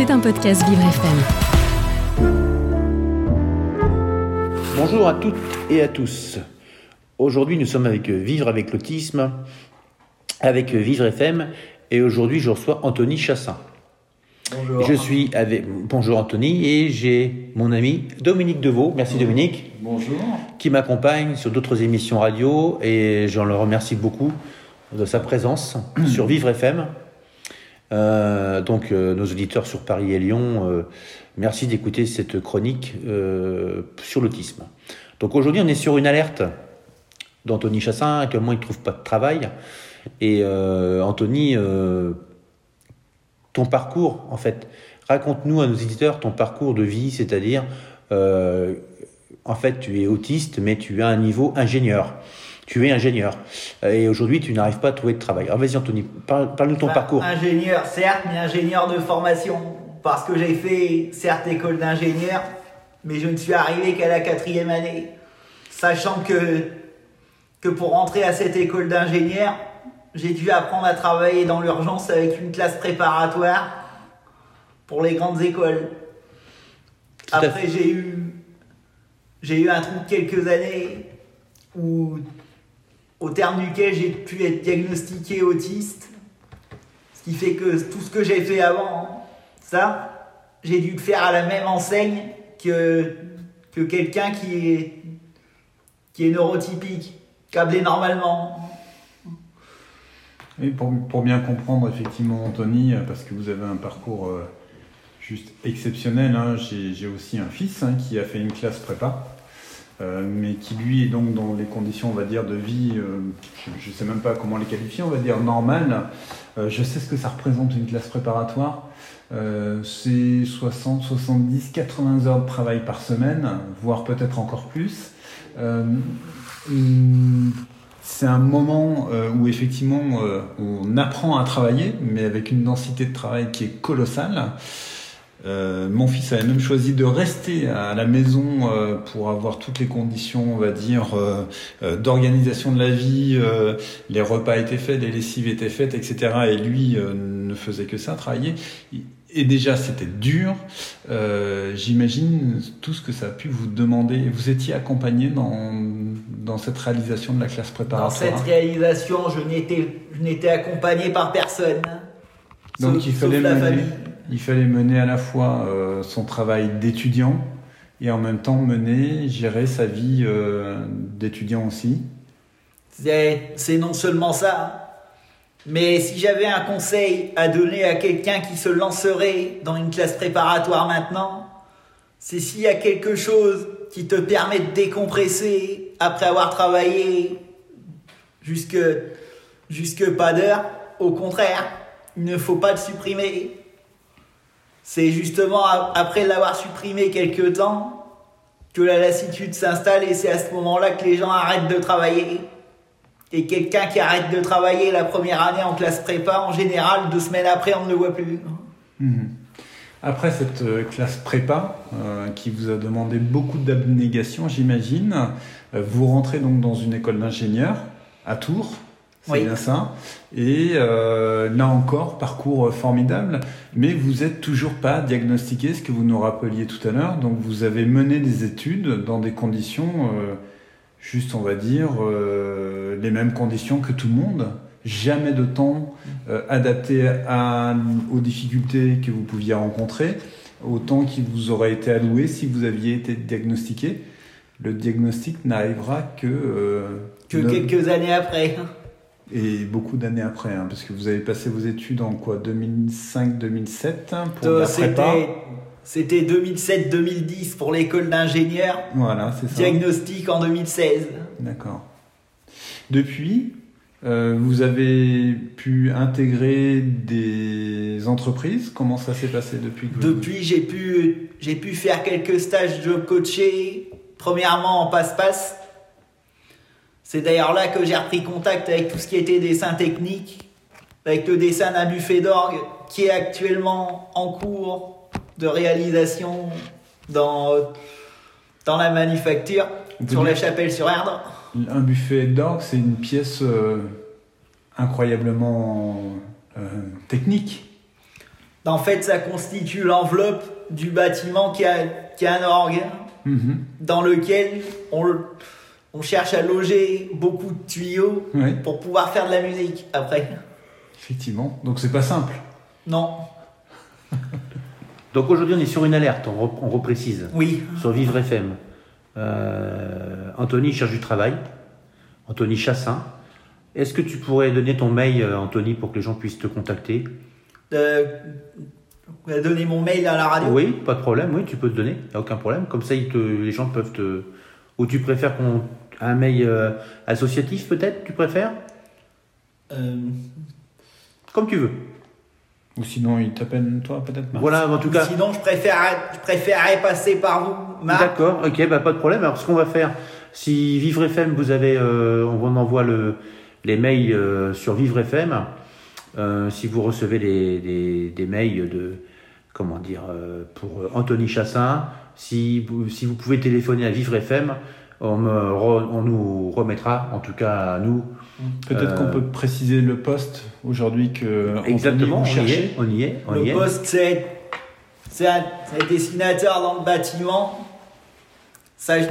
C'est un podcast Vivre FM. Bonjour à toutes et à tous. Aujourd'hui, nous sommes avec Vivre avec l'autisme, avec Vivre FM, et aujourd'hui, je reçois Anthony Chassin. Bonjour. Je suis avec. Bonjour Anthony, et j'ai mon ami Dominique Deveau. Merci Dominique. Bonjour. Qui m'accompagne sur d'autres émissions radio, et j'en le remercie beaucoup de sa présence sur Vivre FM. Euh, donc, euh, nos auditeurs sur Paris et Lyon, euh, merci d'écouter cette chronique euh, sur l'autisme. Donc, aujourd'hui, on est sur une alerte d'Anthony Chassin. Actuellement, il ne trouve pas de travail. Et euh, Anthony, ton parcours, en fait, raconte-nous à nos auditeurs ton parcours de vie, c'est-à-dire, en fait, tu es autiste, mais tu as un niveau ingénieur. Tu es ingénieur. Et aujourd'hui, tu n'arrives pas à trouver de travail. Alors, vas-y, Anthony, parle- parle-nous de ton Enfin, parcours. Ingénieur, certes, mais ingénieur de formation. Parce que j'ai fait, certes, école d'ingénieur, mais je ne suis arrivé qu'à la quatrième année. Sachant que, que pour rentrer à cette école d'ingénieur, j'ai dû apprendre à travailler dans l'urgence avec une classe préparatoire pour les grandes écoles. Après, j'ai eu, j'ai eu un trou de quelques années où, au terme duquel j'ai pu être diagnostiqué autiste. Ce qui fait que tout ce que j'ai fait avant, ça, j'ai dû le faire à la même enseigne que, que quelqu'un qui est, qui est neurotypique, câblé normalement. Pour, pour bien comprendre effectivement Anthony, parce que vous avez un parcours euh, juste exceptionnel, hein, j'ai j'ai aussi un fils hein, qui a fait une classe prépa, euh, mais qui lui est donc dans les conditions, on va dire, de vie, euh, je ne sais même pas comment les qualifier, on va dire normales. Euh, je sais ce que ça représente une classe préparatoire. Euh, c'est 60, 70, 80 heures de travail par semaine, voire peut-être encore plus. Euh, hum, c'est un moment où effectivement on apprend à travailler, mais avec une densité de travail qui est colossale. Euh, mon fils avait même choisi de rester à la maison euh, pour avoir toutes les conditions, on va dire, euh, d'organisation de la vie. les repas étaient faits, les lessives étaient faites, etc. Et lui ne faisait que ça, travailler. Et déjà, c'était dur. J'imagine tout ce que ça a pu vous demander. Vous étiez accompagné dans, dans cette réalisation de la classe Dans préparatoire. cette réalisation, je n'étais, accompagné par personne. Donc Sauf- il fallait, la famille. Il fallait mener à la fois euh, son travail d'étudiant et en même temps mener, gérer sa vie euh, d'étudiant aussi. C'est non seulement ça, mais si j'avais un conseil à donner à quelqu'un qui se lancerait dans une classe préparatoire maintenant, c'est s'il y a quelque chose qui te permet de décompresser après avoir travaillé jusque, jusque pas d'heure, au contraire, il ne faut pas le supprimer. C'est justement après l'avoir supprimé quelque temps que la lassitude s'installe et c'est à ce moment-là que les gens arrêtent de travailler. Et quelqu'un qui arrête de travailler la première année en classe prépa, en général, deux semaines après, on ne le voit plus. Mhm. Après cette euh, classe prépa, euh, qui vous a demandé beaucoup d'abnégation, j'imagine, euh, vous rentrez donc dans une école d'ingénieur à Tours, c'est Oui. bien ça. Et euh, là encore, parcours euh, formidable, mais vous êtes toujours pas diagnostiqué, ce que vous nous rappeliez tout à l'heure. Donc vous avez mené des études dans des conditions, euh, juste on va dire, euh, les mêmes conditions que tout le monde. Jamais de temps euh, adapté à, aux difficultés que vous pouviez rencontrer, au temps qui vous aurait été alloué si vous aviez été diagnostiqué. Le diagnostic n'arrivera que, quelques années après. Et beaucoup d'années après, hein, parce que vous avez passé vos études en quoi 2005-2007 hein, pour Euh, la prépa. C'était- C'était 2007-2010 pour l'école d'ingénieur. Voilà, c'est ça. Diagnostic en 2016. D'accord. Depuis, euh, vous avez pu intégrer des entreprises? Comment ça s'est passé depuis que vous- Depuis, j'ai pu, j'ai pu faire quelques stages job coachés. Premièrement en passe-passe. C'est d'ailleurs là que j'ai repris contact avec tout ce qui était dessin technique, avec le dessin d'un buffet d'orgue qui est actuellement en cours de réalisation dans, dans la manufacture, sur la chapelle sur Erdre. Un buffet d'orgue, c'est une pièce euh, incroyablement euh, technique. En fait, ça constitue l'enveloppe du bâtiment qui a, qui a un orgue Mhm. dans lequel on, on cherche à loger beaucoup de tuyaux Oui, pour pouvoir faire de la musique après. effectivement. Donc c'est pas simple. Non, Donc aujourd'hui, on est sur une alerte, on, re- on reprécise, oui. sur Vivre FM. Euh, Anthony cherche du travail, Anthony Chassin. Est-ce que tu pourrais donner ton mail, euh, Anthony, pour que les gens puissent te contacter? Euh, donner mon mail à la radio? Oui, pas de problème, oui, tu peux te donner, il n'y a aucun problème. Comme ça, ils te, les gens peuvent te. Ou tu préfères qu'on. Un mail euh, associatif, peut-être, tu préfères? Euh, Comme tu veux. Ou sinon, il t'appelle toi peut-être Marc? Voilà, en tout cas. Sinon, je préférerais, je préférerais passer par vous, Marc. D'accord, ok, bah, pas de problème. Alors, ce qu'on va faire, si Vivre FM, vous avez, euh, on vous envoie le, les mails sur Vivre FM. Si vous recevez des, des, des mails de, comment dire, euh, pour Anthony Chassin, si vous, si vous pouvez téléphoner à Vivre FM, on, me re- on nous remettra, en tout cas à nous. Peut-être Euh, qu'on peut préciser le poste aujourd'hui que Exactement, on y est, on y est, on y Le est. poste, c'est c'est un, c'est un dessinateur dans le bâtiment, sach-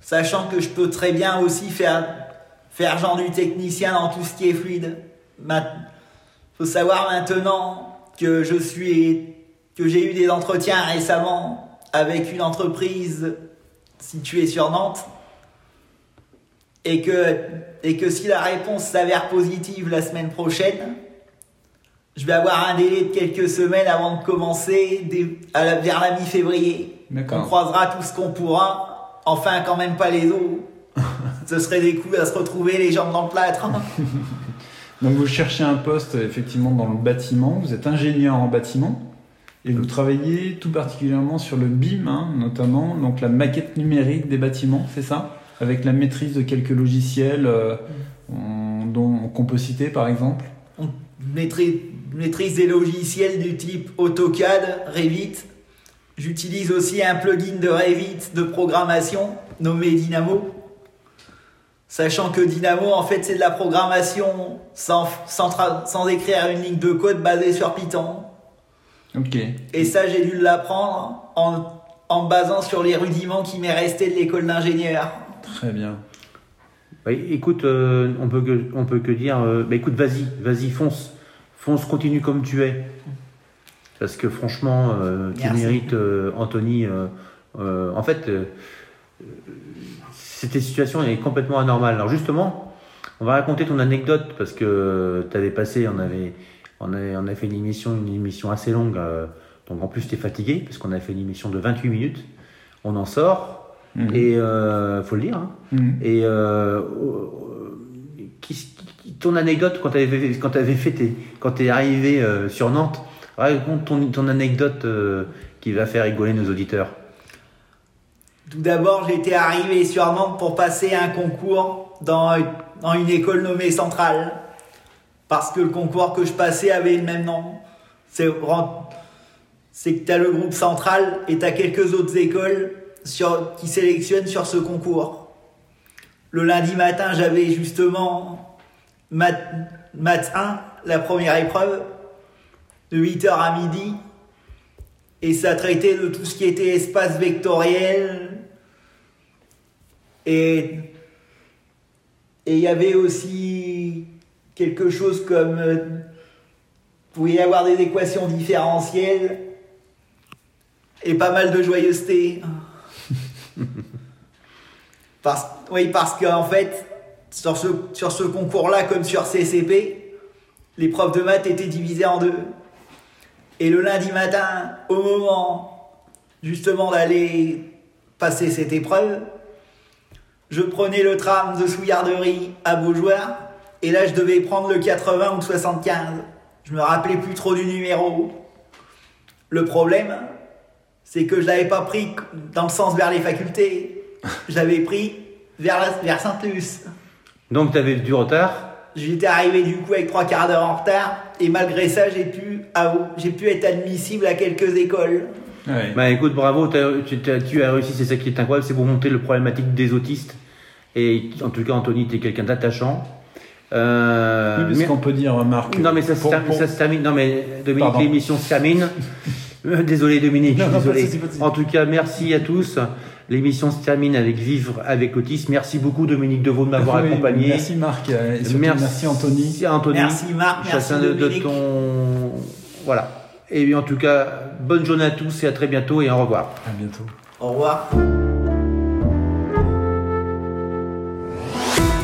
sachant que je peux très bien aussi faire, faire genre du technicien dans tout ce qui est fluide. Il faut savoir maintenant que je suis que j'ai eu des entretiens récemment avec une entreprise située sur Nantes et que, et que si la réponse s'avère positive la semaine prochaine, je vais avoir un délai de quelques semaines avant de commencer à la- vers la mi-février. On croisera tout ce qu'on pourra, enfin quand même pas les os. ce serait des coups à se retrouver les jambes dans le plâtre. Donc vous cherchez un poste effectivement dans le bâtiment, vous êtes ingénieur en bâtiment et vous travaillez tout particulièrement sur le BIM hein, notamment, donc la maquette numérique des bâtiments, c'est ça? Avec la maîtrise de quelques logiciels euh, en- dont peut citer par exemple? On maîtrise, des logiciels du type AutoCAD, Revit. J'utilise aussi un plugin de Revit de programmation nommé Dynamo. Sachant que Dynamo, en fait, c'est de la programmation sans, sans écrire une ligne de code basée sur Python. Ok. Et ça, j'ai dû l'apprendre en, basant sur les rudiments qui m'est resté de l'école d'ingénieur. Très bien. Oui, écoute, euh, on peut que, on peut que dire, euh, bah, écoute, vas-y, vas-y, fonce, fonce, continue comme tu es, parce que franchement, euh, tu mérites, euh, Anthony. euh, euh, en fait, cette situation est complètement anormale. Alors justement, on va raconter ton anecdote parce que tu avais passé, on avait, on a fait une émission, une émission assez longue, euh, donc en plus tu es fatigué parce qu'on a fait une émission de 28 minutes. On en sort Mhm. et euh, faut le dire. hein. Mhm. Et euh, euh, qui- qui- ton anecdote quand tu avais, quand avais fait tes, quand tu es arrivé euh, sur Nantes, raconte ton, ton anecdote euh, qui va faire rigoler nos auditeurs. Tout d'abord, j'étais arrivé sur Nantes pour passer un concours dans, dans une école nommée Centrale. Parce que le concours que je passais avait le même nom. C'est que tu as le groupe Central et tu as quelques autres écoles qui sélectionnent sur ce concours. Le lundi matin, j'avais justement maths, maths 1, la première épreuve, de 8h à midi. Et ça traitait de tout ce qui était espace vectoriel. Et et il y avait aussi quelque chose comme euh, y avoir des équations différentielles et pas mal de joyeuseté. parce, oui, parce qu'en fait, sur ce, sur ce concours-là, comme sur CCP, l'épreuve de maths était divisée en deux. Et le lundi matin, au moment justement d'aller passer cette épreuve, je prenais le tram de Souillarderie à Beaujoire, et là je devais prendre le 80 ou le 75. Je me rappelais plus trop du numéro. Le problème, c'est que je l'avais pas pris dans le sens vers les facultés. Je l'avais pris vers, la- vers Sainte-Luce. Donc tu avais du retard? J'étais arrivé du coup avec trois quarts d'heure en retard, et malgré ça, j'ai pu, j'ai pu être admissible à quelques écoles. Ouais. Bah écoute, bravo, tu as réussi, c'est ça qui est incroyable, c'est pour monter le problématique des autistes. Et en tout cas, Anthony, tu es quelqu'un d'attachant. Euh, Oui, mais- qu'on peut dire, Marc. non mais ça se, pour- termine, pour- ça se termine. Non mais Dominique, l'émission se termine. Euh, Désolé Dominique, Non, non, pas de désolé. pas de souci. En tout cas, merci à tous. L'émission se termine avec Vivre avec l'autisme. Merci beaucoup Dominique Deveau de m'avoir Oui, accompagné. Merci Marc. Et surtout, merci, Anthony. Merci à Anthony. Merci Marc, merci Chacun de, de Dominique. ton. Voilà. Et bien, en tout cas, bonne journée à tous et à très bientôt et au revoir. À bientôt. Au revoir.